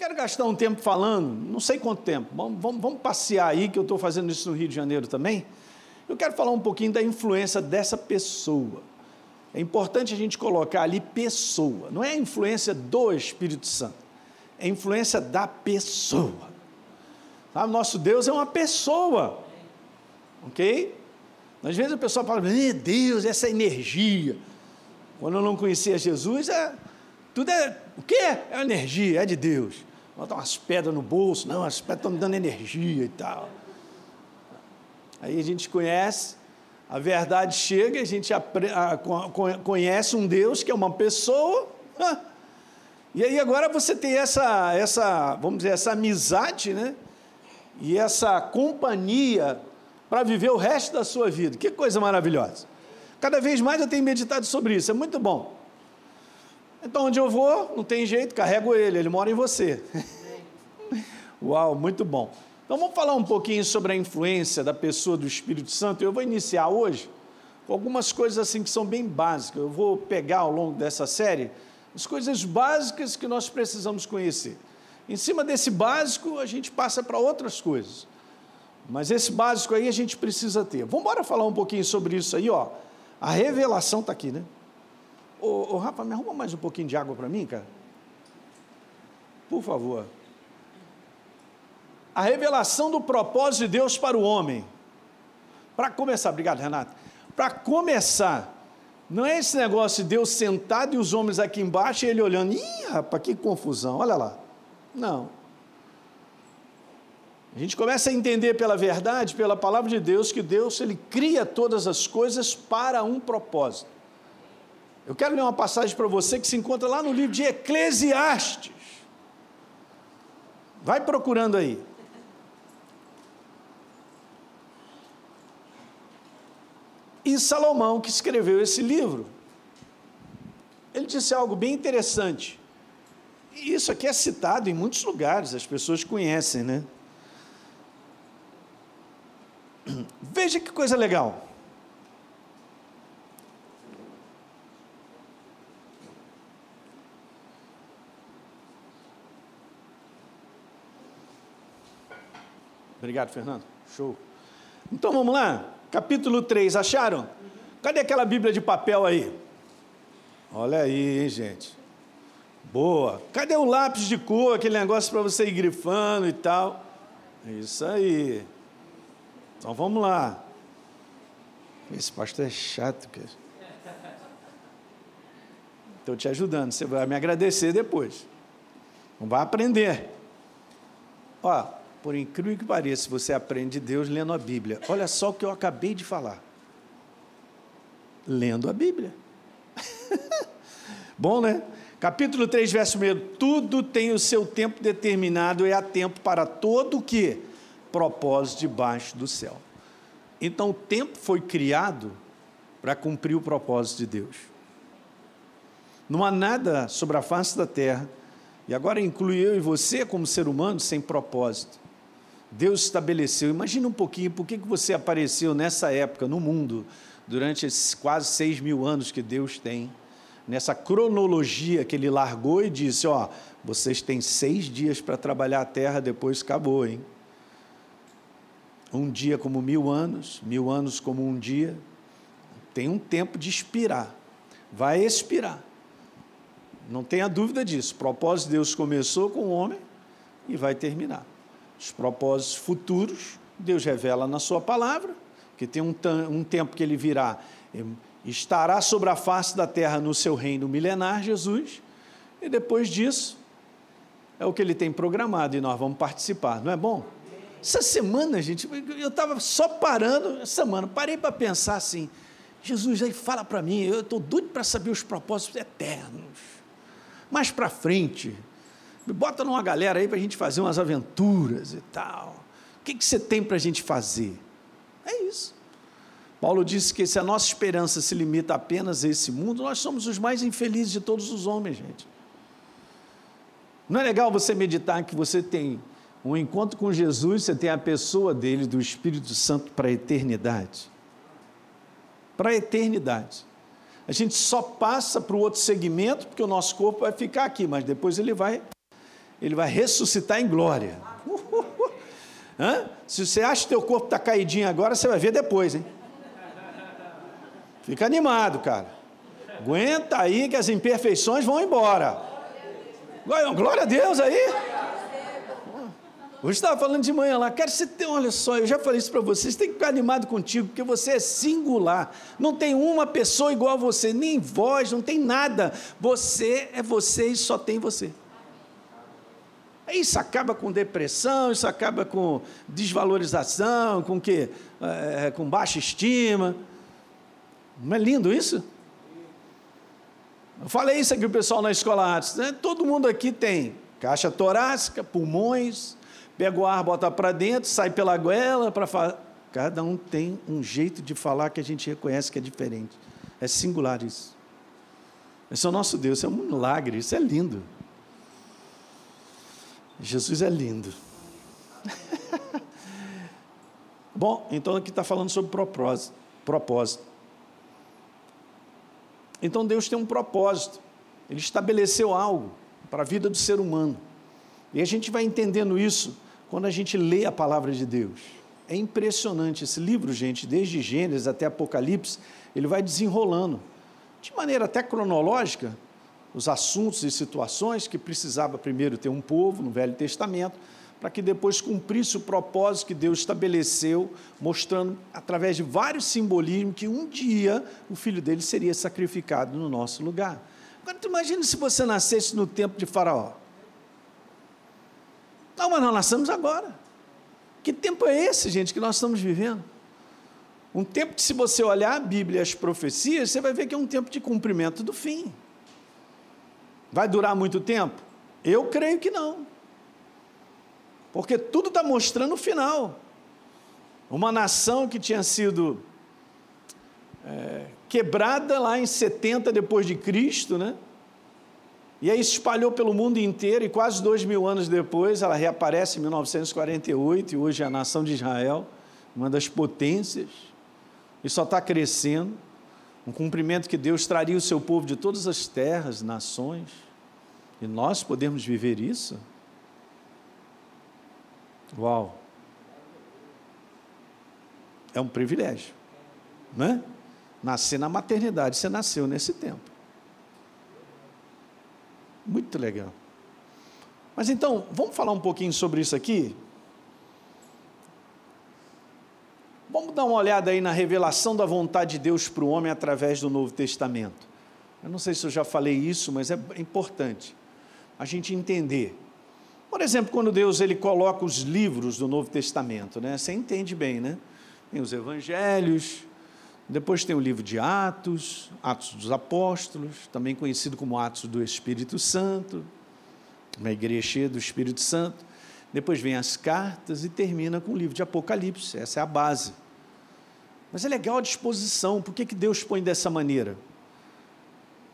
quero gastar um tempo falando, não sei quanto tempo, vamos, vamos, vamos passear aí, que eu estou fazendo isso no Rio de Janeiro também. Eu quero falar um pouquinho da influência dessa pessoa. É importante a gente colocar ali pessoa, não é a influência do Espírito Santo, é a influência da pessoa. Sabe, nosso Deus é uma pessoa, ok? Às vezes a pessoa fala, meu Deus, essa energia. Quando eu não conhecia Jesus, é, tudo é, o que é? energia, é de Deus. Botar umas pedras no bolso, não, as pedras estão me dando energia e tal. Aí a gente conhece, a verdade chega, a gente conhece um Deus que é uma pessoa. E aí agora você tem essa, essa, vamos dizer, essa amizade, né? E essa companhia para viver o resto da sua vida. Que coisa maravilhosa. Cada vez mais eu tenho meditado sobre isso, é muito bom. Então, onde eu vou, não tem jeito, carrego ele, ele mora em você. Uau, muito bom. Então vamos falar um pouquinho sobre a influência da pessoa do Espírito Santo. Eu vou iniciar hoje com algumas coisas assim que são bem básicas. Eu vou pegar ao longo dessa série as coisas básicas que nós precisamos conhecer. Em cima desse básico, a gente passa para outras coisas. Mas esse básico aí a gente precisa ter. Vamos embora falar um pouquinho sobre isso aí, ó. A revelação está aqui, né? Ô, Rafa, me arruma mais um pouquinho de água para mim, cara? Por favor a revelação do propósito de Deus para o homem. Para começar, obrigado, Renato. Para começar, não é esse negócio de Deus sentado e os homens aqui embaixo e ele olhando, ih, rapaz, que confusão, olha lá. Não. A gente começa a entender pela verdade, pela palavra de Deus, que Deus ele cria todas as coisas para um propósito. Eu quero ler uma passagem para você que se encontra lá no livro de Eclesiastes. Vai procurando aí. E Salomão, que escreveu esse livro, ele disse algo bem interessante. E isso aqui é citado em muitos lugares, as pessoas conhecem, né? Veja que coisa legal. Obrigado, Fernando. Show. Então vamos lá capítulo 3, acharam? Cadê aquela Bíblia de papel aí? Olha aí, hein, gente. Boa. Cadê o lápis de cor, aquele negócio para você ir grifando e tal? Isso aí. Então vamos lá. Esse pastor é chato, cara. Estou te ajudando, você vai me agradecer depois. Não vai aprender. Ó, por incrível que pareça, você aprende de Deus lendo a Bíblia. Olha só o que eu acabei de falar. Lendo a Bíblia. Bom, né? Capítulo 3, verso 1. Tudo tem o seu tempo determinado e há tempo para todo o que? Propósito debaixo do céu. Então o tempo foi criado para cumprir o propósito de Deus. Não há nada sobre a face da terra, e agora inclui eu e você como ser humano sem propósito. Deus estabeleceu. Imagina um pouquinho por que você apareceu nessa época no mundo, durante esses quase seis mil anos que Deus tem, nessa cronologia que Ele largou e disse: Ó, vocês têm seis dias para trabalhar a terra, depois acabou, hein? Um dia como mil anos, mil anos como um dia. Tem um tempo de expirar. Vai expirar. Não tenha dúvida disso. O propósito de Deus começou com o homem e vai terminar os propósitos futuros, Deus revela na Sua palavra, que tem um, um tempo que Ele virá, estará sobre a face da terra no seu reino milenar, Jesus, e depois disso, é o que Ele tem programado e nós vamos participar, não é bom? Essa semana, gente, eu estava só parando, essa semana, parei para pensar assim, Jesus aí fala para mim, eu estou doido para saber os propósitos eternos. Mais para frente, bota numa galera aí para a gente fazer umas aventuras e tal. O que, que você tem para a gente fazer? É isso. Paulo disse que se a nossa esperança se limita apenas a esse mundo, nós somos os mais infelizes de todos os homens, gente. Não é legal você meditar que você tem um encontro com Jesus, você tem a pessoa dele, do Espírito Santo, para a eternidade. Para a eternidade. A gente só passa para o outro segmento, porque o nosso corpo vai ficar aqui, mas depois ele vai ele vai ressuscitar em glória. Hã? Se você acha que teu corpo está caidinho agora, você vai ver depois, hein? Fica animado, cara. Aguenta aí que as imperfeições vão embora. Glória a Deus aí. Hoje estava falando de manhã lá, cara, você tem, olha só, eu já falei isso para vocês, tem que ficar animado contigo, porque você é singular. Não tem uma pessoa igual a você, nem voz, não tem nada. Você é você e só tem você. Isso acaba com depressão, isso acaba com desvalorização, com que, é, com baixa estima. Não é lindo isso? Eu falei isso aqui o pessoal na escola artes. Né? Todo mundo aqui tem caixa torácica, pulmões, pega o ar, bota para dentro, sai pela goela para falar. Cada um tem um jeito de falar que a gente reconhece que é diferente. É singular isso. Esse é o nosso Deus, é um milagre, isso é lindo. Jesus é lindo. Bom, então aqui está falando sobre propósito. propósito. Então Deus tem um propósito. Ele estabeleceu algo para a vida do ser humano. E a gente vai entendendo isso quando a gente lê a palavra de Deus. É impressionante esse livro, gente, desde Gênesis até Apocalipse, ele vai desenrolando de maneira até cronológica, os assuntos e situações que precisava primeiro ter um povo no Velho Testamento, para que depois cumprisse o propósito que Deus estabeleceu, mostrando através de vários simbolismos que um dia o filho dele seria sacrificado no nosso lugar. Agora, tu imagina se você nascesse no tempo de Faraó. Não, mas nós nascemos agora. Que tempo é esse, gente, que nós estamos vivendo? Um tempo que, se você olhar a Bíblia e as profecias, você vai ver que é um tempo de cumprimento do fim. Vai durar muito tempo? Eu creio que não. Porque tudo está mostrando o final. Uma nação que tinha sido é, quebrada lá em 70 depois de Cristo, né? E aí espalhou pelo mundo inteiro e quase dois mil anos depois ela reaparece em 1948 e hoje é a nação de Israel, uma das potências, e só está crescendo um cumprimento que Deus traria o seu povo de todas as terras, nações, e nós podemos viver isso? Uau! É um privilégio, né? Nascer na maternidade, você nasceu nesse tempo. Muito legal. Mas então, vamos falar um pouquinho sobre isso aqui? Vamos dar uma olhada aí na revelação da vontade de Deus para o homem através do Novo Testamento. Eu não sei se eu já falei isso, mas é importante a gente entender. Por exemplo, quando Deus ele coloca os livros do Novo Testamento, né? Você entende bem, né? Tem os evangelhos, depois tem o livro de Atos, Atos dos Apóstolos, também conhecido como Atos do Espírito Santo, uma igreja cheia do Espírito Santo. Depois vem as cartas e termina com o livro de Apocalipse, essa é a base. Mas é legal a disposição, por que, que Deus põe dessa maneira?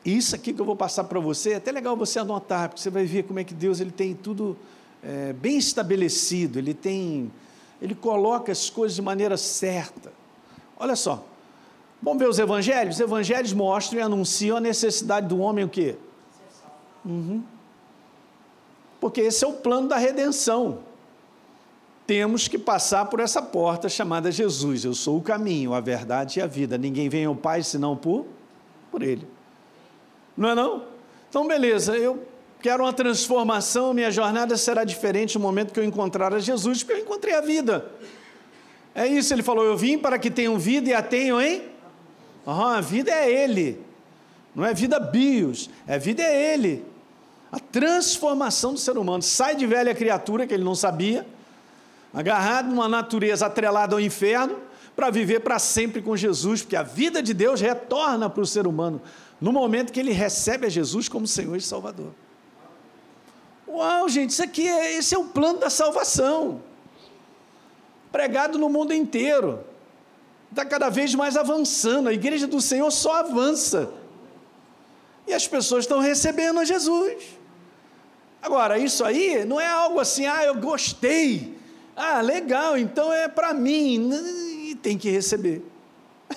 Isso aqui que eu vou passar para você, é até legal você anotar, porque você vai ver como é que Deus ele tem tudo é, bem estabelecido, ele tem, ele coloca as coisas de maneira certa. Olha só, vamos ver os evangelhos? Os evangelhos mostram e anunciam a necessidade do homem o quê? Uhum porque esse é o plano da redenção. Temos que passar por essa porta chamada Jesus. Eu sou o caminho, a verdade e a vida. Ninguém vem ao Pai senão por, por Ele. Não é não? Então, beleza, eu quero uma transformação, minha jornada será diferente no momento que eu encontrar a Jesus, porque eu encontrei a vida. É isso, ele falou: Eu vim para que tenham vida e a tenham, hein? Uhum, a vida é Ele. Não é vida bios, é vida é Ele. A transformação do ser humano. Sai de velha criatura, que ele não sabia, agarrado numa natureza atrelada ao inferno, para viver para sempre com Jesus, porque a vida de Deus retorna para o ser humano no momento que ele recebe a Jesus como Senhor e Salvador. Uau, gente, isso aqui é, esse é o plano da salvação. Pregado no mundo inteiro. Está cada vez mais avançando. A igreja do Senhor só avança. E as pessoas estão recebendo a Jesus. Agora, isso aí não é algo assim, ah, eu gostei. Ah, legal, então é para mim. E tem que receber.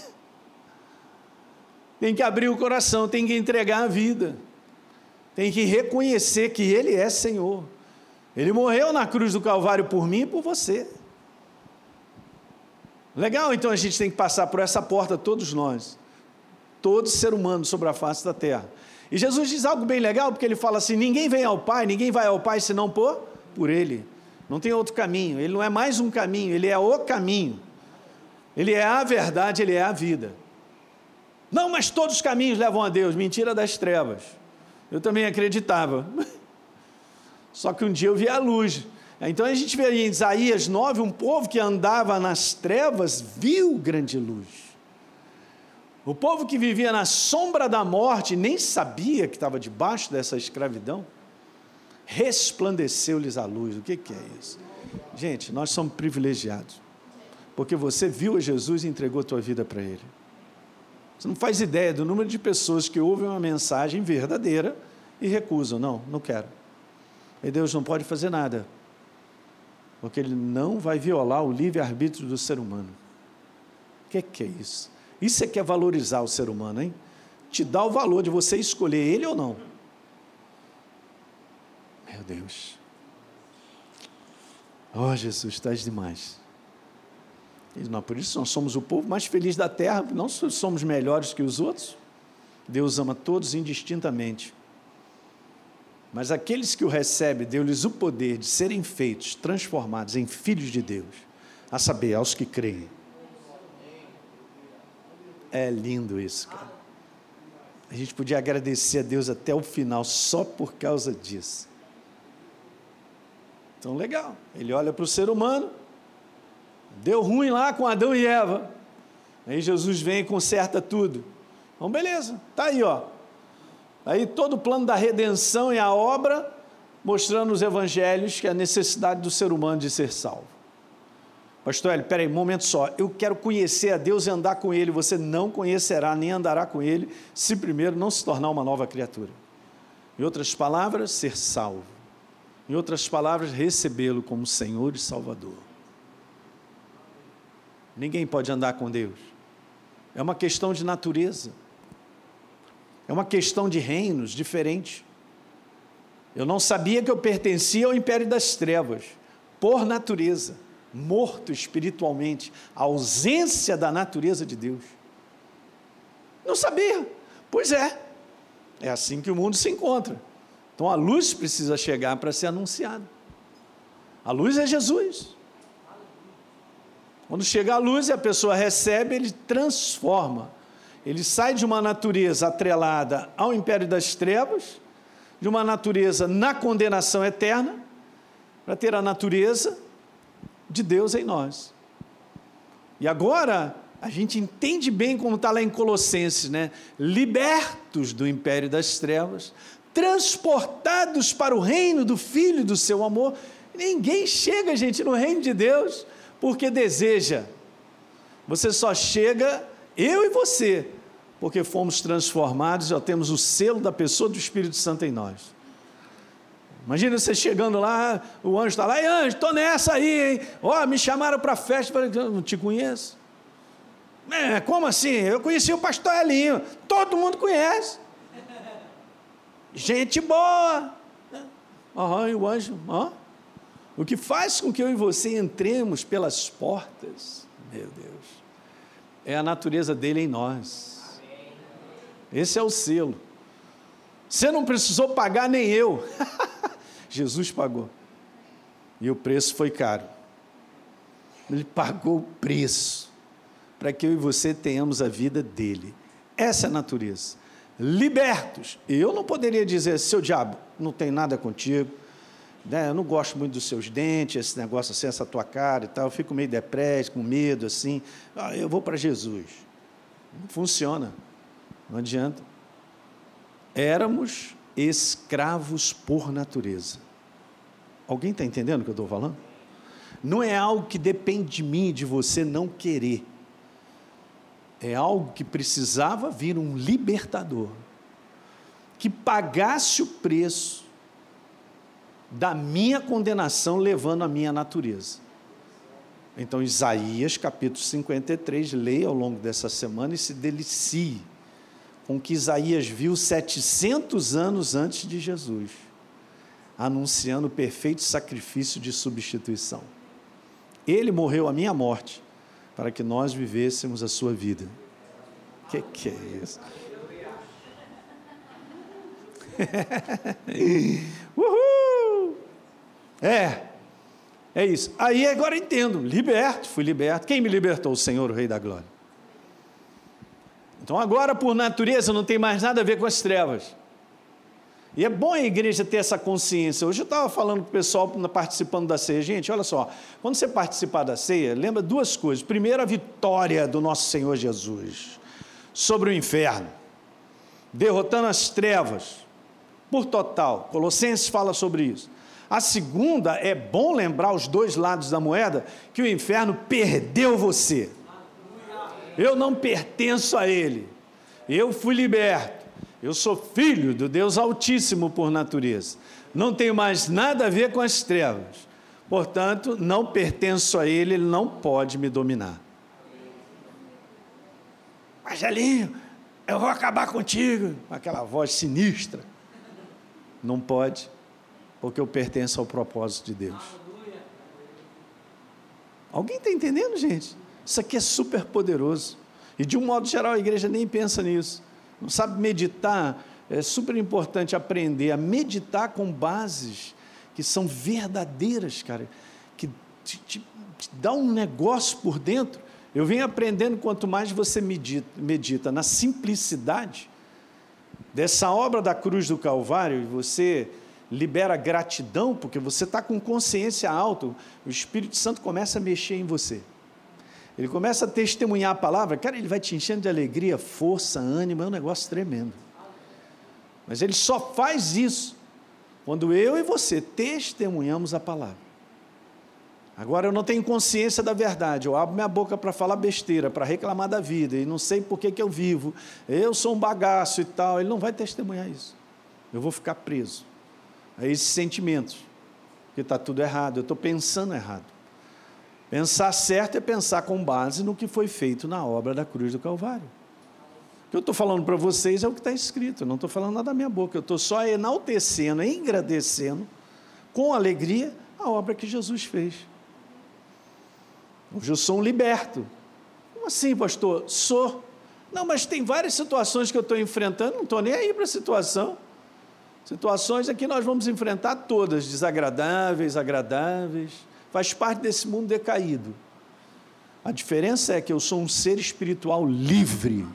tem que abrir o coração, tem que entregar a vida. Tem que reconhecer que Ele é Senhor. Ele morreu na cruz do Calvário por mim e por você. Legal, então a gente tem que passar por essa porta, todos nós. Todo ser humano sobre a face da terra. E Jesus diz algo bem legal, porque ele fala assim: ninguém vem ao Pai, ninguém vai ao Pai senão por, por Ele. Não tem outro caminho. Ele não é mais um caminho, ele é o caminho. Ele é a verdade, ele é a vida. Não, mas todos os caminhos levam a Deus. Mentira das trevas. Eu também acreditava. Só que um dia eu vi a luz. Então a gente vê em Isaías 9 um povo que andava nas trevas viu grande luz. O povo que vivia na sombra da morte nem sabia que estava debaixo dessa escravidão. Resplandeceu-lhes a luz. O que, que é isso? Gente, nós somos privilegiados. Porque você viu a Jesus e entregou a tua vida para Ele. Você não faz ideia do número de pessoas que ouvem uma mensagem verdadeira e recusam. Não, não quero. E Deus não pode fazer nada, porque Ele não vai violar o livre-arbítrio do ser humano. O que, que é isso? Isso é que é valorizar o ser humano, hein? Te dá o valor de você escolher ele ou não. Meu Deus. Oh, Jesus, estás demais. Não, por isso nós somos o povo mais feliz da terra, não somos melhores que os outros. Deus ama todos indistintamente. Mas aqueles que o recebem, deu-lhes o poder de serem feitos, transformados em filhos de Deus, a saber, aos que creem. É lindo isso, cara. A gente podia agradecer a Deus até o final só por causa disso. Então, legal. Ele olha para o ser humano, deu ruim lá com Adão e Eva. Aí Jesus vem e conserta tudo. Então, beleza, tá aí, ó. Aí todo o plano da redenção e a obra, mostrando nos evangelhos que é a necessidade do ser humano de ser salvo. Pastor Hélio, peraí, um momento só. Eu quero conhecer a Deus e andar com Ele. Você não conhecerá nem andará com Ele se primeiro não se tornar uma nova criatura. Em outras palavras, ser salvo. Em outras palavras, recebê-lo como Senhor e Salvador. Ninguém pode andar com Deus. É uma questão de natureza. É uma questão de reinos diferentes. Eu não sabia que eu pertencia ao império das trevas, por natureza, morto espiritualmente, a ausência da natureza de Deus. Não sabia. Pois é. É assim que o mundo se encontra. Então a luz precisa chegar para ser anunciada. A luz é Jesus. Quando chega a luz e a pessoa recebe, ele transforma ele sai de uma natureza atrelada ao império das trevas, de uma natureza na condenação eterna, para ter a natureza de Deus em nós. E agora, a gente entende bem como está lá em Colossenses, né? Libertos do império das trevas, transportados para o reino do Filho do seu amor. Ninguém chega, gente, no reino de Deus porque deseja. Você só chega eu e você, porque fomos transformados, já temos o selo da pessoa do Espírito Santo em nós. Imagina você chegando lá, o anjo está lá, e anjo, estou nessa aí, hein? Ó, oh, me chamaram para a festa, eu não te conheço. É, como assim? Eu conheci o pastor Elinho, todo mundo conhece. Gente boa. Aham, e o anjo, ó. O que faz com que eu e você entremos pelas portas, meu Deus é a natureza dele em nós. Esse é o selo. Você não precisou pagar, nem eu. Jesus pagou. E o preço foi caro. Ele pagou o preço para que eu e você tenhamos a vida dele. Essa é a natureza. Libertos. Eu não poderia dizer, seu diabo, não tem nada contigo né, eu não gosto muito dos seus dentes, esse negócio assim, essa tua cara e tal, eu fico meio depresso, com medo, assim, ah, eu vou para Jesus. Não funciona, não adianta. Éramos escravos por natureza. Alguém está entendendo o que eu estou falando? Não é algo que depende de mim, de você não querer. É algo que precisava vir um libertador, que pagasse o preço da minha condenação levando a minha natureza. Então, Isaías capítulo 53, leia ao longo dessa semana e se delicie com o que Isaías viu 700 anos antes de Jesus. anunciando o perfeito sacrifício de substituição. Ele morreu a minha morte para que nós vivêssemos a sua vida. Que que é isso? Uhul! É, é isso. Aí agora entendo, liberto, fui liberto. Quem me libertou? O Senhor, o Rei da Glória. Então agora, por natureza, não tem mais nada a ver com as trevas. E é bom a igreja ter essa consciência. Hoje eu estava falando com o pessoal participando da ceia. Gente, olha só, quando você participar da ceia, lembra duas coisas. Primeiro, a vitória do nosso Senhor Jesus sobre o inferno, derrotando as trevas por total. Colossenses fala sobre isso. A segunda, é bom lembrar os dois lados da moeda, que o inferno perdeu você. Eu não pertenço a ele. Eu fui liberto. Eu sou filho do Deus Altíssimo por natureza. Não tenho mais nada a ver com as trevas. Portanto, não pertenço a ele, ele não pode me dominar. Marcelinho, eu vou acabar contigo. Aquela voz sinistra. Não pode, porque eu pertenço ao propósito de Deus. Alguém está entendendo, gente? Isso aqui é super poderoso. E de um modo geral a igreja nem pensa nisso não sabe meditar, é super importante aprender a meditar com bases que são verdadeiras, cara, que te, te, te dá um negócio por dentro. Eu venho aprendendo quanto mais você medita, medita na simplicidade dessa obra da cruz do Calvário, e você libera gratidão, porque você está com consciência alta, o Espírito Santo começa a mexer em você. Ele começa a testemunhar a palavra, cara, ele vai te enchendo de alegria, força, ânimo, é um negócio tremendo. Mas ele só faz isso quando eu e você testemunhamos a palavra. Agora eu não tenho consciência da verdade, eu abro minha boca para falar besteira, para reclamar da vida, e não sei por que, que eu vivo, eu sou um bagaço e tal. Ele não vai testemunhar isso. Eu vou ficar preso a esses sentimentos, que está tudo errado, eu estou pensando errado. Pensar certo é pensar com base no que foi feito na obra da cruz do Calvário. O que eu estou falando para vocês é o que está escrito, eu não estou falando nada da minha boca, eu estou só enaltecendo, engrandecendo, com alegria, a obra que Jesus fez. Hoje eu sou um liberto. Como assim, pastor? Sou. Não, mas tem várias situações que eu estou enfrentando, não estou nem aí para a situação. Situações aqui nós vamos enfrentar todas, desagradáveis, agradáveis faz parte desse mundo decaído. A diferença é que eu sou um ser espiritual livre.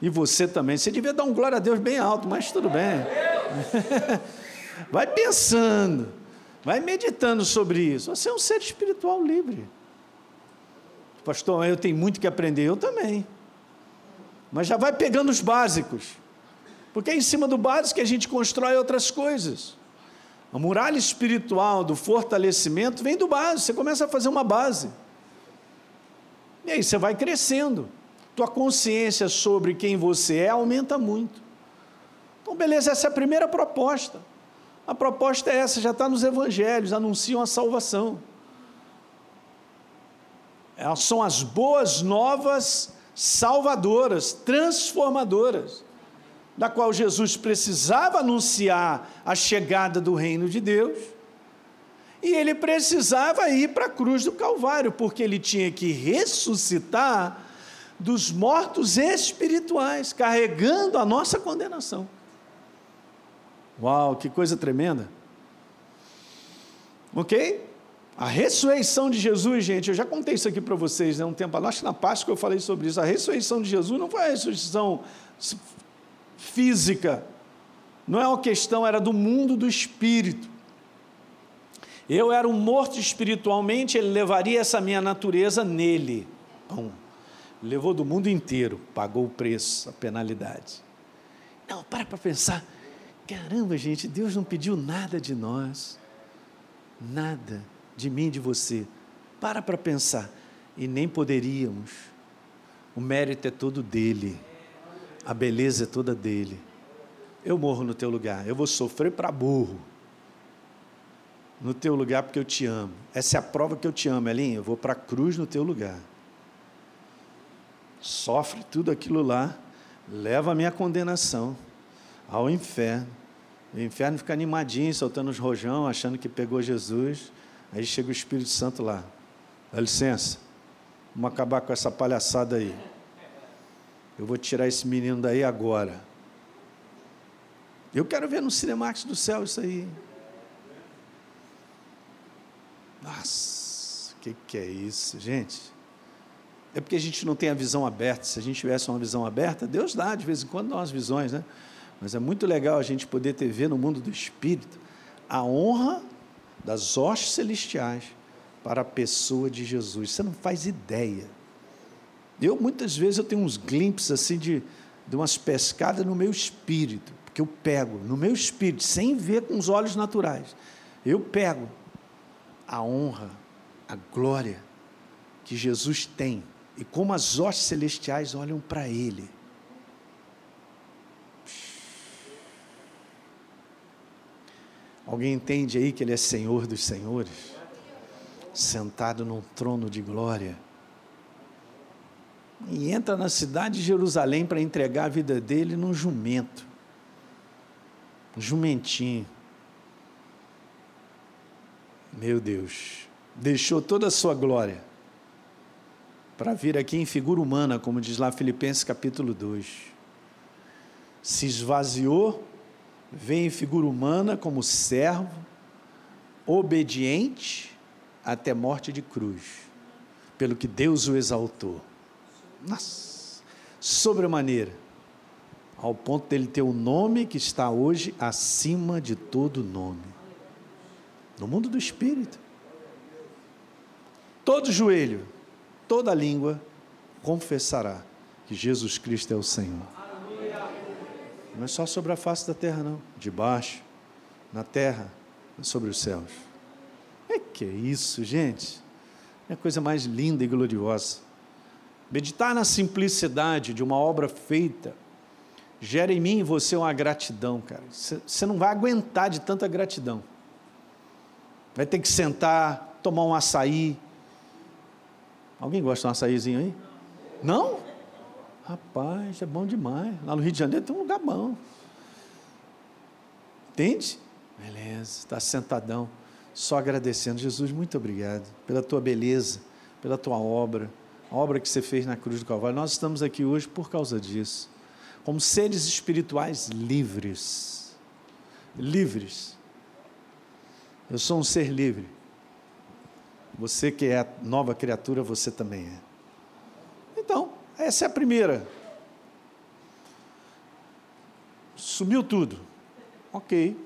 E você também. Você devia dar um glória a Deus bem alto, mas tudo bem. Vai pensando, vai meditando sobre isso. Você é um ser espiritual livre. Pastor, eu tenho muito que aprender, eu também. Mas já vai pegando os básicos. Porque é em cima do básico que a gente constrói outras coisas. A muralha espiritual do fortalecimento vem do base, você começa a fazer uma base. E aí você vai crescendo. Tua consciência sobre quem você é aumenta muito. Então, beleza, essa é a primeira proposta. A proposta é essa, já está nos evangelhos, anunciam a salvação. Elas são as boas novas salvadoras, transformadoras da qual Jesus precisava anunciar a chegada do reino de Deus, e ele precisava ir para a cruz do Calvário, porque ele tinha que ressuscitar dos mortos espirituais, carregando a nossa condenação. Uau, que coisa tremenda! Ok? A ressurreição de Jesus, gente, eu já contei isso aqui para vocês, né, um tempo acho que na Páscoa eu falei sobre isso. A ressurreição de Jesus não foi a ressurreição física, não é uma questão, era do mundo do espírito. Eu era um morto espiritualmente, ele levaria essa minha natureza nele. Bom, levou do mundo inteiro, pagou o preço, a penalidade. Não, para para pensar. Caramba, gente, Deus não pediu nada de nós, nada de mim, de você. Para para pensar. E nem poderíamos. O mérito é todo dele a beleza é toda dele. Eu morro no teu lugar, eu vou sofrer para burro. No teu lugar porque eu te amo. Essa é a prova que eu te amo, Elinho. Eu vou para a cruz no teu lugar. Sofre tudo aquilo lá, leva a minha condenação ao inferno O inferno fica animadinho, soltando os rojão, achando que pegou Jesus. Aí chega o Espírito Santo lá. Dá licença, vamos acabar com essa palhaçada aí. Eu vou tirar esse menino daí agora. Eu quero ver no Cinemax do céu isso aí. Nossa, o que, que é isso, gente? É porque a gente não tem a visão aberta. Se a gente tivesse uma visão aberta, Deus dá, de vez em quando dá umas visões, né? Mas é muito legal a gente poder ter ver no mundo do Espírito a honra das hostes celestiais para a pessoa de Jesus. Você não faz ideia. Eu, muitas vezes, eu tenho uns glimpses assim de, de umas pescadas no meu espírito, porque eu pego no meu espírito, sem ver com os olhos naturais. Eu pego a honra, a glória que Jesus tem e como as hostes celestiais olham para Ele. Alguém entende aí que Ele é Senhor dos Senhores? Sentado num trono de glória. E entra na cidade de Jerusalém para entregar a vida dele num jumento. Um jumentinho. Meu Deus. Deixou toda a sua glória para vir aqui em figura humana, como diz lá Filipenses capítulo 2. Se esvaziou vem em figura humana como servo, obediente até morte de cruz, pelo que Deus o exaltou. Nossa, sobremaneira, ao ponto dele ter o um nome que está hoje acima de todo nome. No mundo do espírito. Todo joelho, toda língua confessará que Jesus Cristo é o Senhor. Não é só sobre a face da terra, não. Debaixo, na terra, sobre os céus. É que é isso, gente? É a coisa mais linda e gloriosa. Meditar na simplicidade de uma obra feita gera em mim e você uma gratidão, cara. Você não vai aguentar de tanta gratidão. Vai ter que sentar, tomar um açaí. Alguém gosta de um açaízinho aí? Não? Rapaz, é bom demais. Lá no Rio de Janeiro tem um lugar bom. Entende? Beleza, está sentadão, só agradecendo. Jesus, muito obrigado pela tua beleza, pela tua obra, a obra que você fez na cruz do Calvário. Nós estamos aqui hoje por causa disso, como seres espirituais livres. Livres. Eu sou um ser livre. Você que é nova criatura, você também é. Então, essa é a primeira. Sumiu tudo. Ok.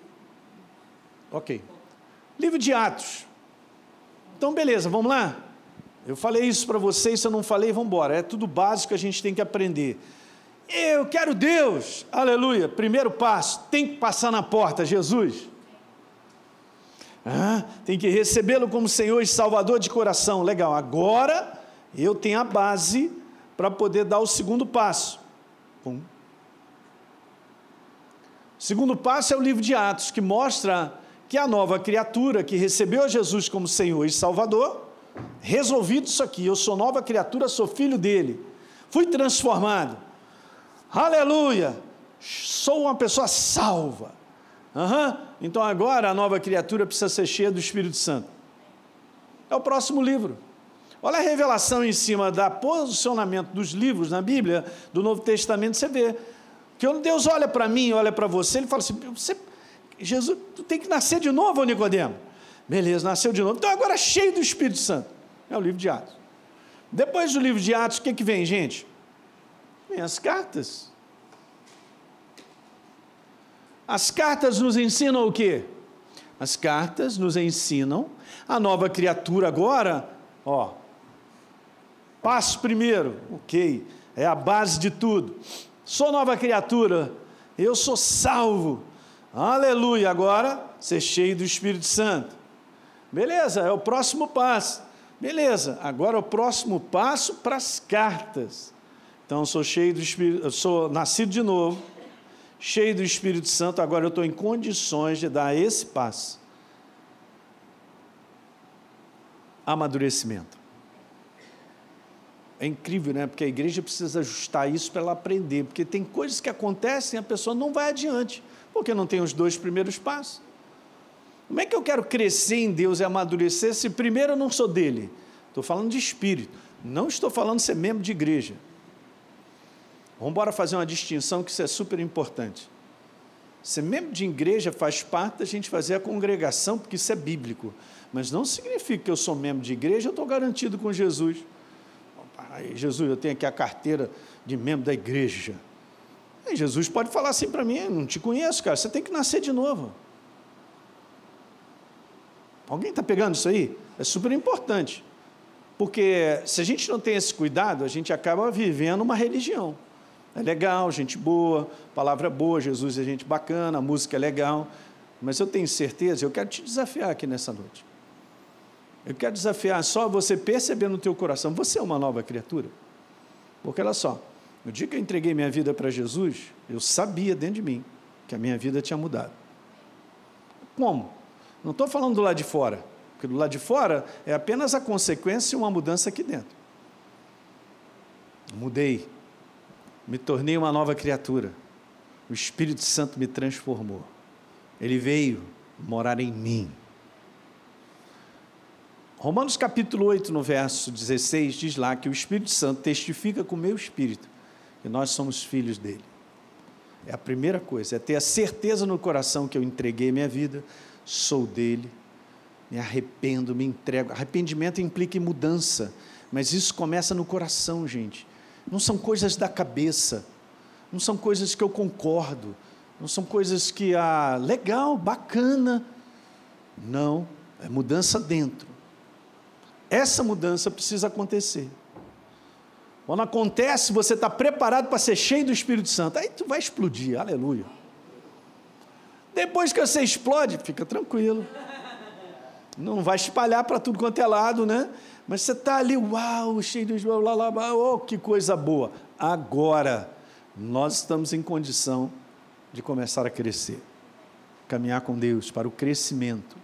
Ok. Livro de Atos. Então, beleza, vamos lá? Eu falei isso para vocês, se eu não falei, vamos embora. É tudo básico que a gente tem que aprender. Eu quero Deus, aleluia. Primeiro passo, tem que passar na porta, Jesus. Ah, tem que recebê-lo como Senhor e Salvador de coração. Legal, agora eu tenho a base para poder dar o segundo passo. Pum. Segundo passo é o livro de Atos, que mostra que a nova criatura que recebeu Jesus como Senhor e Salvador, resolvido isso aqui, eu sou nova criatura, sou filho dele, fui transformado. Aleluia! Sou uma pessoa salva. Uhum. Então agora a nova criatura precisa ser cheia do Espírito Santo. É o próximo livro. Olha a revelação em cima do posicionamento dos livros na Bíblia, do Novo Testamento, você vê. Que Deus olha para mim, olha para você, ele fala assim: você, Jesus, tu tem que nascer de novo, Nicodemo. Beleza, nasceu de novo. Então agora cheio do Espírito Santo. É o livro de Atos. Depois do livro de Atos, o que, que vem, gente? Vem as cartas. As cartas nos ensinam o quê? As cartas nos ensinam a nova criatura agora, ó, Passo primeiro, ok, é a base de tudo. Sou nova criatura, eu sou salvo. Aleluia, agora ser cheio do Espírito Santo. Beleza, é o próximo passo. Beleza, agora o próximo passo para as cartas. Então, sou cheio do Espírito, sou nascido de novo, cheio do Espírito Santo, agora eu estou em condições de dar esse passo. Amadurecimento É incrível, né? Porque a igreja precisa ajustar isso para ela aprender, porque tem coisas que acontecem e a pessoa não vai adiante, porque não tem os dois primeiros passos. Como é que eu quero crescer em Deus e amadurecer se primeiro eu não sou dele? Estou falando de espírito, não estou falando de ser membro de igreja. Vamos embora fazer uma distinção que isso é super importante. Ser membro de igreja faz parte da gente fazer a congregação, porque isso é bíblico. Mas não significa que eu sou membro de igreja, eu estou garantido com Jesus. Jesus, eu tenho aqui a carteira de membro da igreja. Aí, Jesus pode falar assim para mim: não te conheço, cara, você tem que nascer de novo. Alguém está pegando isso aí? É super importante. Porque se a gente não tem esse cuidado, a gente acaba vivendo uma religião. É legal, gente boa, palavra boa, Jesus é gente bacana, a música é legal, mas eu tenho certeza, eu quero te desafiar aqui nessa noite. Eu quero desafiar só você perceber no teu coração, você é uma nova criatura. Porque olha só, no dia que eu entreguei minha vida para Jesus, eu sabia dentro de mim que a minha vida tinha mudado. Como? Não estou falando do lado de fora, porque do lado de fora é apenas a consequência de uma mudança aqui dentro. Mudei, me tornei uma nova criatura. O Espírito Santo me transformou. Ele veio morar em mim. Romanos capítulo 8, no verso 16, diz lá que o Espírito Santo testifica com o meu espírito que nós somos filhos dele. É a primeira coisa, é ter a certeza no coração que eu entreguei minha vida, sou dele, me arrependo, me entrego. Arrependimento implica mudança, mas isso começa no coração, gente. Não são coisas da cabeça, não são coisas que eu concordo, não são coisas que, ah, legal, bacana. Não, é mudança dentro. Essa mudança precisa acontecer. Quando acontece, você está preparado para ser cheio do Espírito Santo. Aí tu vai explodir, aleluia. Depois que você explode, fica tranquilo. Não vai espalhar para tudo quanto é lado, né? Mas você está ali, uau, cheio de blá, blá, blá, oh, que coisa boa. Agora, nós estamos em condição de começar a crescer, caminhar com Deus para o crescimento,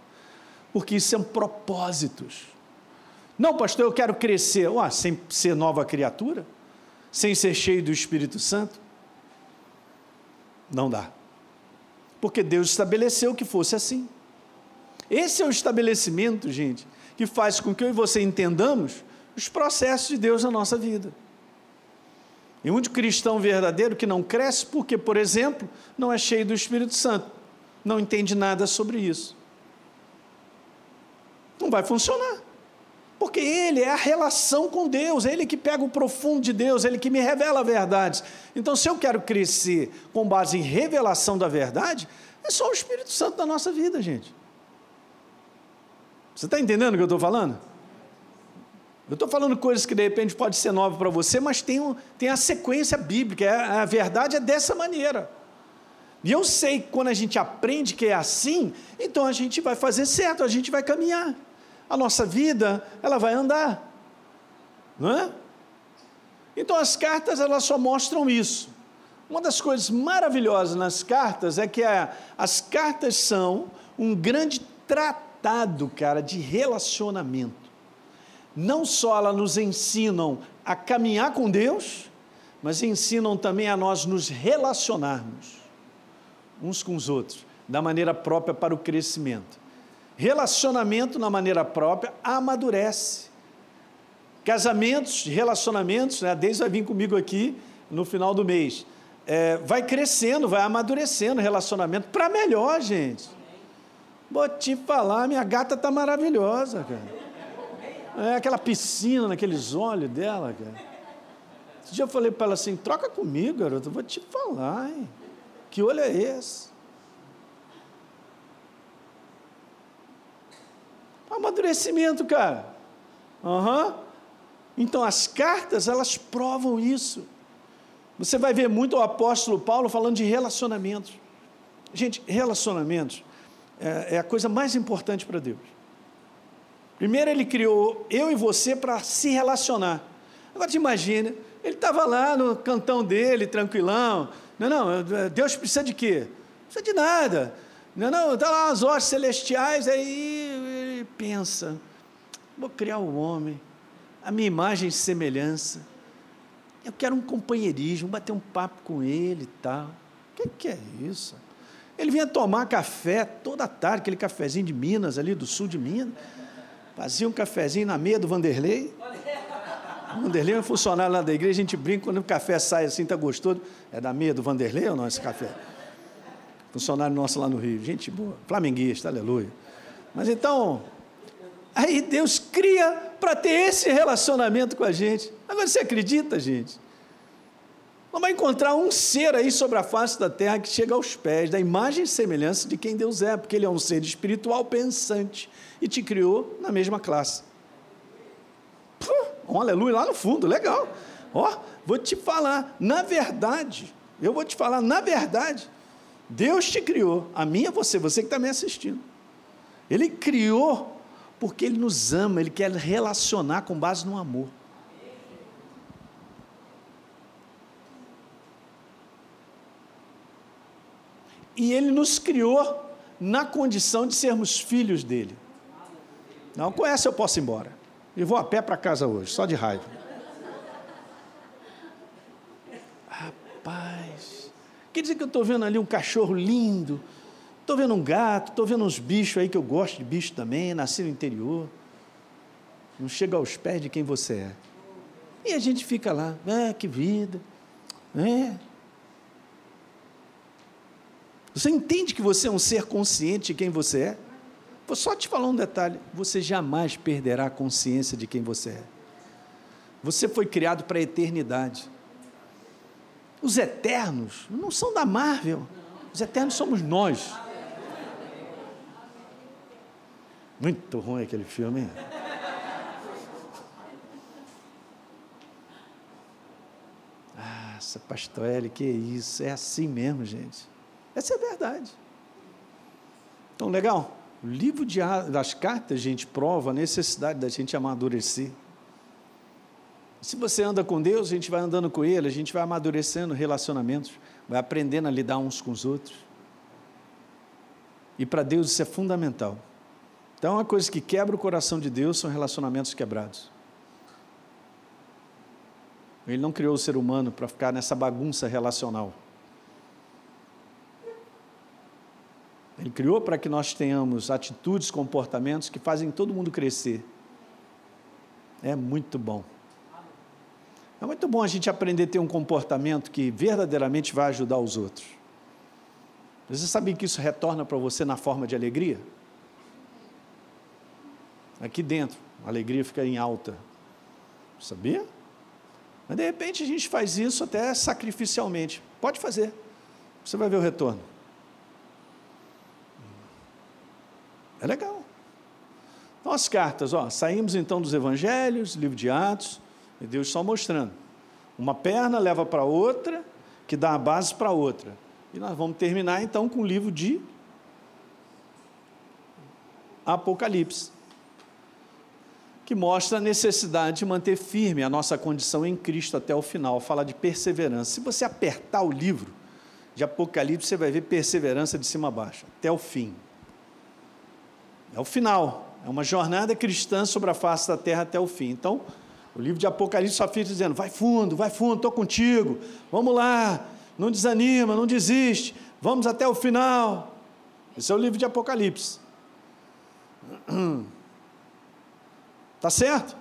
porque isso são propósitos. Não, pastor, eu quero crescer, Ué, sem ser nova criatura, sem ser cheio do Espírito Santo. Não dá, porque Deus estabeleceu que fosse assim. Esse é o estabelecimento, gente, que faz com que eu e você entendamos os processos de Deus na nossa vida. E muito cristão verdadeiro que não cresce porque, por exemplo, não é cheio do Espírito Santo, não entende nada sobre isso. Não vai funcionar. Porque ele é a relação com Deus, ele que pega o profundo de Deus, ele que me revela verdades. Então, se eu quero crescer com base em revelação da verdade, é só o Espírito Santo da nossa vida, gente. Você está entendendo o que eu estou falando? Eu estou falando coisas que de repente pode ser nova para você, mas tem, um, tem a sequência bíblica, é, a verdade é dessa maneira. E eu sei que quando a gente aprende que é assim, então a gente vai fazer certo, a gente vai caminhar. A nossa vida, ela vai andar. Não é? Então as cartas, elas só mostram isso. Uma das coisas maravilhosas nas cartas é que a, as cartas são um grande tratado cara, de relacionamento. Não só elas nos ensinam a caminhar com Deus, mas ensinam também a nós nos relacionarmos uns com os outros, da maneira própria para o crescimento. Relacionamento na maneira própria amadurece. Casamentos, relacionamentos, né? a vai vir comigo aqui no final do mês. É, vai crescendo, vai amadurecendo relacionamento para melhor, gente. Vou te falar, minha gata tá maravilhosa, cara. É aquela piscina naqueles olhos dela, cara. Esse dia eu falei para ela assim: troca comigo, garoto, vou te falar, hein? Que olho é esse? Amadurecimento, cara. Uhum. Então as cartas, elas provam isso. Você vai ver muito o apóstolo Paulo falando de relacionamentos. Gente, relacionamentos é, é a coisa mais importante para Deus. Primeiro, Ele criou eu e você para se relacionar. Agora, te imagina, ele estava lá no cantão dele, tranquilão. Não, não, Deus precisa de quê? Não precisa de nada. Não, não, está lá as hostes celestiais, aí ele pensa, vou criar o um homem, a minha imagem e semelhança. Eu quero um companheirismo, bater um papo com ele e tal. O que, que é isso? Ele vinha tomar café toda tarde, aquele cafezinho de Minas, ali do sul de Minas. Fazia um cafezinho na meia do Vanderlei. O Vanderlei é um funcionário lá da igreja, a gente brinca, quando o café sai assim, está gostoso. É da meia do Vanderlei ou não esse café? Funcionário nosso lá no Rio. Gente boa, flamenguista, aleluia. Mas então, aí Deus cria para ter esse relacionamento com a gente. Agora você acredita, gente? Não vai encontrar um ser aí sobre a face da terra que chega aos pés da imagem e semelhança de quem Deus é, porque Ele é um ser espiritual pensante e te criou na mesma classe. um aleluia lá no fundo, legal. Ó, vou te falar, na verdade, eu vou te falar, na verdade, Deus te criou, a é você, você que está me assistindo. Ele criou porque Ele nos ama, Ele quer relacionar com base no amor. e ele nos criou na condição de sermos filhos dele. Não conhece, eu posso ir embora. E vou a pé para casa hoje, só de raiva. Rapaz, quer dizer que eu estou vendo ali um cachorro lindo, estou vendo um gato, estou vendo uns bichos aí que eu gosto de bicho também, nasci no interior. Não chega aos pés de quem você é. E a gente fica lá, ah, que vida, é, você entende que você é um ser consciente de quem você é? Vou só te falar um detalhe: você jamais perderá a consciência de quem você é. Você foi criado para a eternidade. Os eternos não são da Marvel, os eternos somos nós. Muito ruim aquele filme. Hein? Ah, essa pastor L, que isso, é assim mesmo, gente. Essa é a verdade. Então, legal. O livro de, das cartas, gente, prova a necessidade da gente amadurecer. Se você anda com Deus, a gente vai andando com Ele, a gente vai amadurecendo relacionamentos, vai aprendendo a lidar uns com os outros. E para Deus isso é fundamental. Então, uma coisa que quebra o coração de Deus são relacionamentos quebrados. Ele não criou o ser humano para ficar nessa bagunça relacional. Ele criou para que nós tenhamos atitudes, comportamentos que fazem todo mundo crescer. É muito bom. É muito bom a gente aprender a ter um comportamento que verdadeiramente vai ajudar os outros. Você sabe que isso retorna para você na forma de alegria? Aqui dentro, a alegria fica em alta. Sabia? Mas de repente a gente faz isso até sacrificialmente. Pode fazer. Você vai ver o retorno. É legal. Então, as cartas, ó, saímos então dos evangelhos, livro de Atos, e Deus só mostrando. Uma perna leva para outra, que dá a base para outra. E nós vamos terminar então com o livro de Apocalipse, que mostra a necessidade de manter firme a nossa condição em Cristo até o final, fala de perseverança. Se você apertar o livro de Apocalipse, você vai ver perseverança de cima a baixo, até o fim. É o final. É uma jornada cristã sobre a face da terra até o fim. Então, o livro de Apocalipse só fica dizendo: vai fundo, vai fundo, estou contigo, vamos lá, não desanima, não desiste, vamos até o final. Esse é o livro de Apocalipse. Tá certo?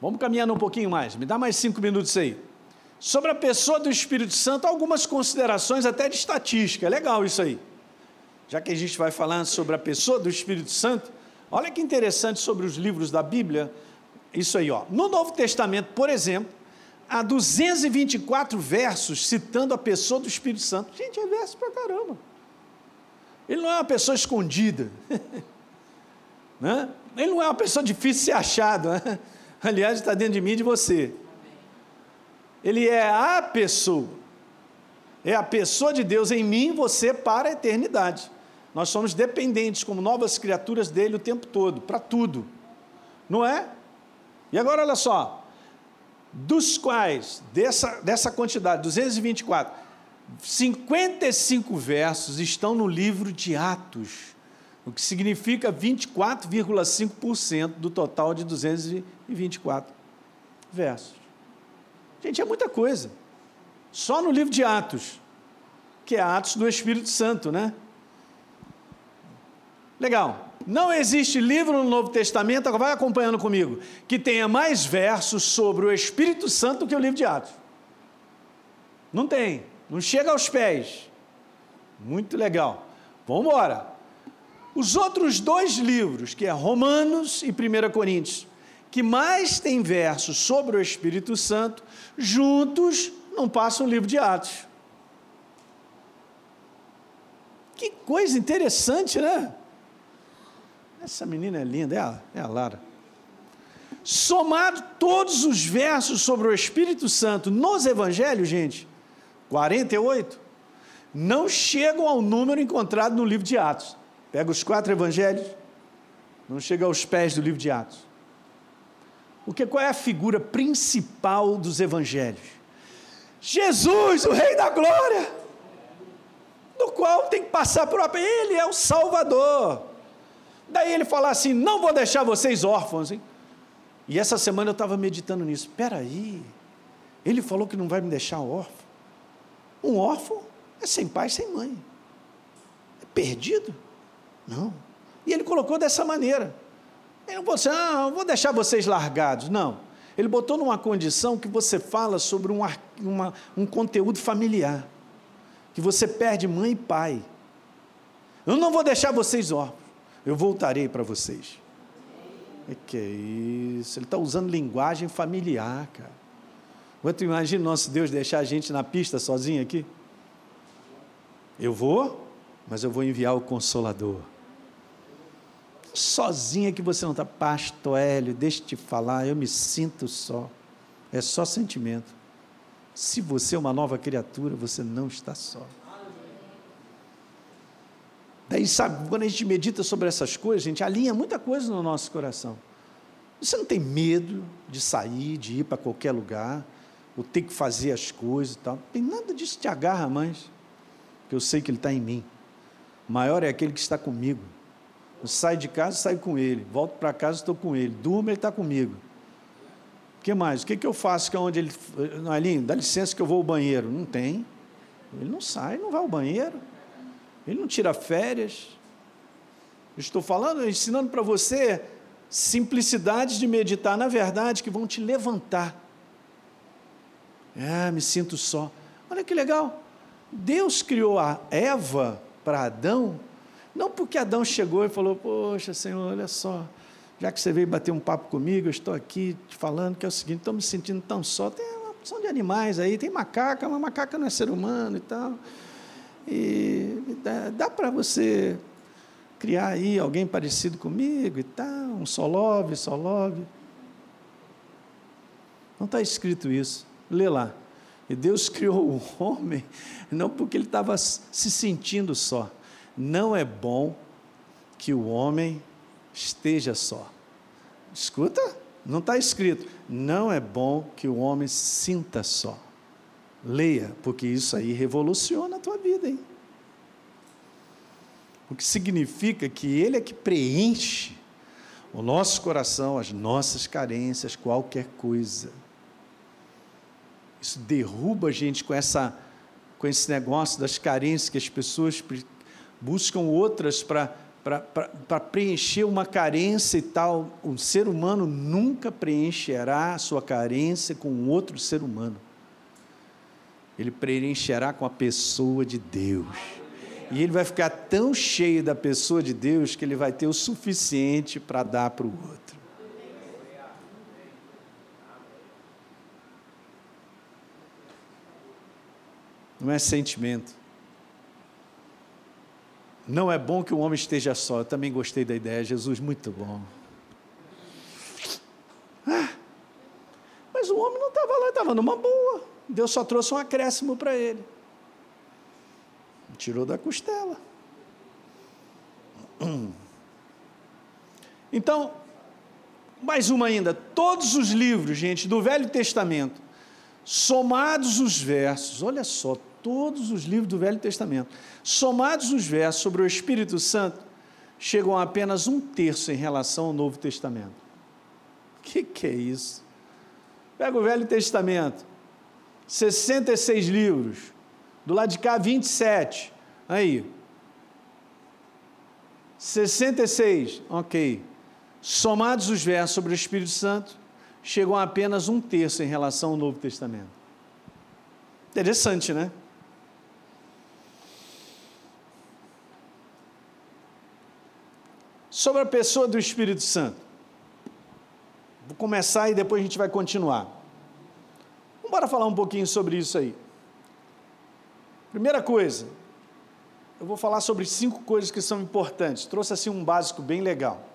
Vamos caminhando um pouquinho mais. Me dá mais cinco minutos aí. Sobre a pessoa do Espírito Santo, algumas considerações até de estatística. É legal isso aí. Já que a gente vai falando sobre a pessoa do Espírito Santo, olha que interessante sobre os livros da Bíblia. Isso aí, ó. No Novo Testamento, por exemplo, há 224 versos citando a pessoa do Espírito Santo. Gente, é verso pra caramba. Ele não é uma pessoa escondida. né? Ele não é uma pessoa difícil de ser achado. Né? Aliás, está dentro de mim e de você. Ele é a pessoa. É a pessoa de Deus em mim, você para a eternidade. Nós somos dependentes como novas criaturas dele o tempo todo, para tudo. Não é? E agora olha só, dos quais, dessa, dessa quantidade, 224, 55 versos estão no livro de Atos. o que significa 24,5% do total de 224 versos. Gente, é muita coisa. Só no livro de Atos, que é Atos do Espírito Santo, né? Legal. Não existe livro no Novo Testamento, agora vai acompanhando comigo, que tenha mais versos sobre o Espírito Santo do que o livro de Atos. Não tem, não chega aos pés. Muito legal. Vamos embora. Os outros dois livros, que é Romanos e 1 Coríntios, que mais tem versos sobre o Espírito Santo, juntos não passam o livro de Atos. Que coisa interessante, né? Essa menina é linda, é a, é a Lara. Somado todos os versos sobre o Espírito Santo nos evangelhos, gente, 48, não chegam ao número encontrado no livro de Atos. Pega os quatro evangelhos, não chega aos pés do livro de Atos. O que qual é a figura principal dos evangelhos? Jesus, o rei da glória, do qual tem que passar por ele é o salvador. Daí ele fala assim: não vou deixar vocês órfãos, hein? E essa semana eu estava meditando nisso. Espera aí, ele falou que não vai me deixar órfão. Um órfão é sem pai, sem mãe. É perdido? Não. E ele colocou dessa maneira. Ele não falou assim, ah, vou deixar vocês largados. Não. Ele botou numa condição que você fala sobre um, uma, um conteúdo familiar. Que você perde mãe e pai. Eu não vou deixar vocês órfãos eu voltarei para vocês. É que é isso? Ele está usando linguagem familiar, cara. Você imagina nosso Deus deixar a gente na pista sozinho aqui? Eu vou, mas eu vou enviar o Consolador. Sozinho que você não está, Pastor Hélio, deixa eu te falar, eu me sinto só. É só sentimento. Se você é uma nova criatura, você não está só. Daí, sabe, quando a gente medita sobre essas coisas, a gente alinha muita coisa no nosso coração. Você não tem medo de sair, de ir para qualquer lugar, ou ter que fazer as coisas e tal. Não tem nada disso que te agarra mais, porque eu sei que Ele está em mim. O maior é aquele que está comigo. Eu saio de casa, saio com Ele. Volto para casa, estou com Ele. Durmo, Ele está comigo. O que mais? O que, que eu faço que é onde Ele... Alinho, dá licença que eu vou ao banheiro. Não tem. Ele não sai, não vai ao banheiro. Ele não tira férias. Eu estou falando, ensinando para você simplicidades de meditar na verdade que vão te levantar. É, me sinto só. Olha que legal. Deus criou a Eva para Adão, não porque Adão chegou e falou: Poxa, Senhor, olha só, já que você veio bater um papo comigo, eu estou aqui te falando que é o seguinte: estou me sentindo tão só. Tem uma opção de animais aí, tem macaca, mas macaca não é ser humano e tal. E dá, dá para você criar aí alguém parecido comigo e tal, um solove, solove. Não está escrito isso. Lê lá. E Deus criou o homem não porque ele estava se sentindo só. Não é bom que o homem esteja só. Escuta, não está escrito. Não é bom que o homem sinta só. Leia, porque isso aí revoluciona a tua vida, hein? O que significa que Ele é que preenche o nosso coração, as nossas carências, qualquer coisa. Isso derruba a gente com, essa, com esse negócio das carências que as pessoas buscam outras para preencher uma carência e tal. Um ser humano nunca preencherá a sua carência com outro ser humano ele preencherá com a pessoa de Deus. E ele vai ficar tão cheio da pessoa de Deus que ele vai ter o suficiente para dar para o outro. Não é sentimento. Não é bom que o homem esteja só. Eu também gostei da ideia. Jesus, muito bom. Ah, mas o homem não estava lá, estava numa boa. Deus só trouxe um acréscimo para ele. Tirou da costela. Então, mais uma ainda, todos os livros, gente, do Velho Testamento, somados os versos, olha só, todos os livros do Velho Testamento, somados os versos sobre o Espírito Santo, chegam a apenas um terço em relação ao Novo Testamento. O que, que é isso? Pega o Velho Testamento, 66 livros, do lado de cá 27. Aí. 66, ok. Somados os versos sobre o Espírito Santo, chegam a apenas um terço em relação ao Novo Testamento. Interessante, né? Sobre a pessoa do Espírito Santo. Vou começar e depois a gente vai continuar. Vamos falar um pouquinho sobre isso aí. Primeira coisa, eu vou falar sobre cinco coisas que são importantes. Trouxe assim um básico bem legal.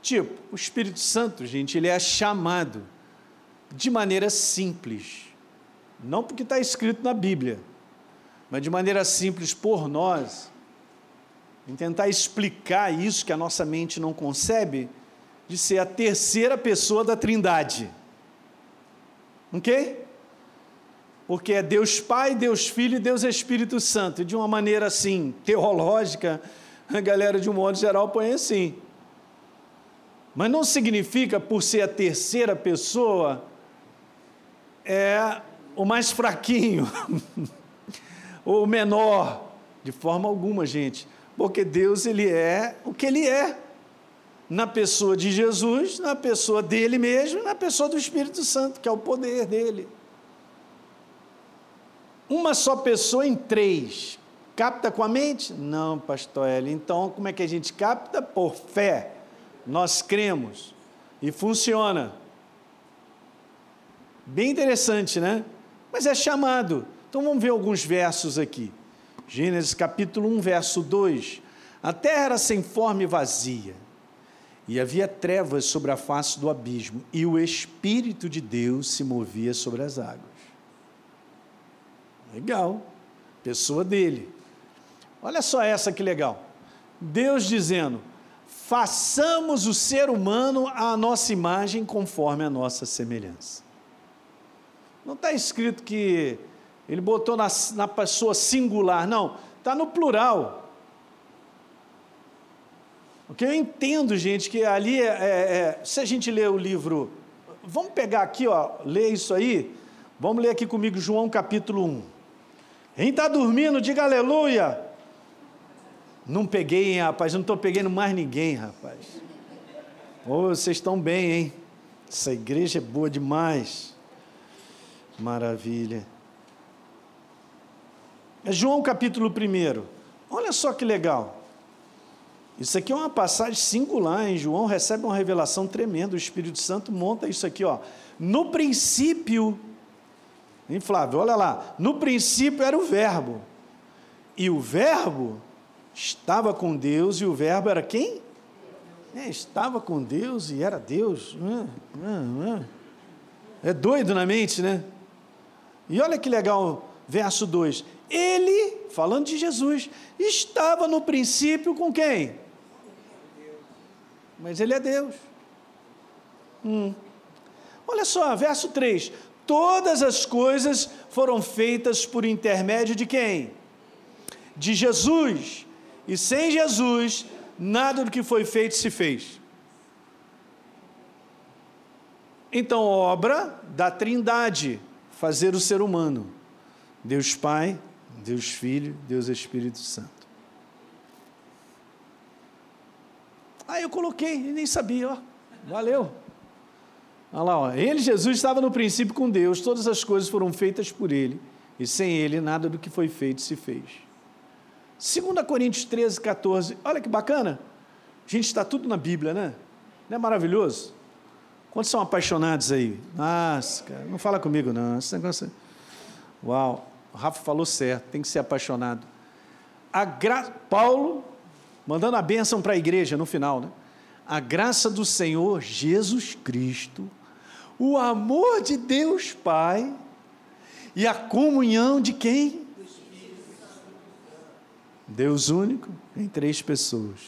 Tipo, o Espírito Santo, gente, ele é chamado de maneira simples. Não porque está escrito na Bíblia, mas de maneira simples por nós, em tentar explicar isso que a nossa mente não concebe, de ser a terceira pessoa da Trindade. Ok? Porque é Deus Pai, Deus Filho e Deus Espírito Santo. E de uma maneira assim, teológica, a galera de um modo geral põe assim. Mas não significa, por ser a terceira pessoa, é o mais fraquinho, o menor, de forma alguma, gente. Porque Deus, ele é o que ele é. Na pessoa de Jesus, na pessoa dele mesmo, na pessoa do Espírito Santo, que é o poder dele. Uma só pessoa em três. Capta com a mente? Não, pastor Eli. Então, como é que a gente capta? Por fé. Nós cremos. E funciona. Bem interessante, né? Mas é chamado. Então vamos ver alguns versos aqui. Gênesis capítulo 1, verso 2. A terra era sem forma e vazia, e havia trevas sobre a face do abismo, e o Espírito de Deus se movia sobre as águas. Legal, pessoa dele. Olha só essa que legal. Deus dizendo: façamos o ser humano à nossa imagem conforme a nossa semelhança. Não está escrito que ele botou na, na pessoa singular, não, está no plural. Porque eu entendo, gente, que ali, é, é, é, se a gente ler o livro, vamos pegar aqui, ó, ler isso aí, vamos ler aqui comigo João capítulo 1. Quem está dormindo, diga aleluia. Não peguei, hein, rapaz, não estou pegando mais ninguém, rapaz. Oh, vocês estão bem, hein? Essa igreja é boa demais. Maravilha. É João capítulo 1. Olha só que legal. Isso aqui é uma passagem singular, hein? João recebe uma revelação tremenda. O Espírito Santo monta isso aqui, ó. No princípio, hein, Flávio? Olha lá. No princípio era o Verbo. E o Verbo estava com Deus e o Verbo era quem? É, estava com Deus e era Deus. É doido na mente, né? E olha que legal, verso 2: Ele, falando de Jesus, estava no princípio com quem? Mas ele é Deus. Hum. Olha só, verso 3: Todas as coisas foram feitas por intermédio de quem? De Jesus. E sem Jesus, nada do que foi feito se fez. Então, obra da Trindade, fazer o ser humano. Deus Pai, Deus Filho, Deus Espírito Santo. Aí eu coloquei, e nem sabia, ó. Valeu. Olha lá, ó. Ele, Jesus, estava no princípio com Deus, todas as coisas foram feitas por ele, e sem ele nada do que foi feito se fez. 2 Coríntios 13, 14. Olha que bacana. Gente, está tudo na Bíblia, né? Não é maravilhoso? Quantos são apaixonados aí? Nossa, cara, não fala comigo, não. Esse negócio. É- Uau, o Rafa falou certo, tem que ser apaixonado. Gra... Paulo, mandando a bênção para a igreja no final, né? A graça do Senhor Jesus Cristo, o amor de Deus Pai e a comunhão de quem? Deus único em três pessoas.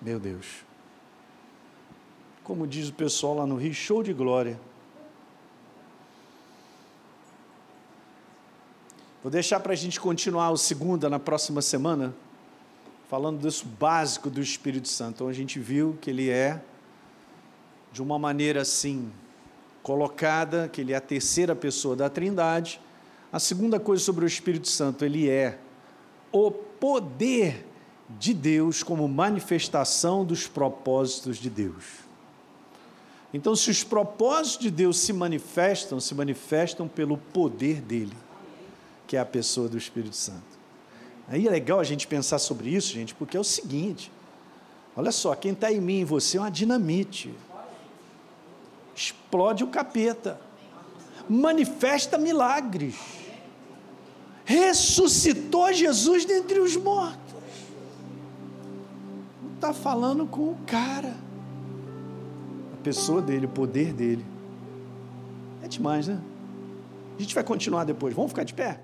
Meu Deus. Como diz o pessoal lá no Rio, show de glória. Vou deixar para a gente continuar o segunda na próxima semana, falando disso básico do Espírito Santo. Então a gente viu que ele é, de uma maneira assim, colocada, que ele é a terceira pessoa da Trindade. A segunda coisa sobre o Espírito Santo, ele é o poder de Deus como manifestação dos propósitos de Deus. Então, se os propósitos de Deus se manifestam, se manifestam pelo poder dele, que é a pessoa do Espírito Santo. Aí é legal a gente pensar sobre isso, gente, porque é o seguinte: olha só, quem está em mim e você é uma dinamite. Explode o capeta, manifesta milagres, ressuscitou Jesus dentre os mortos. Não está falando com o cara pessoa dele, o poder dele. É demais, né? A gente vai continuar depois. Vamos ficar de pé?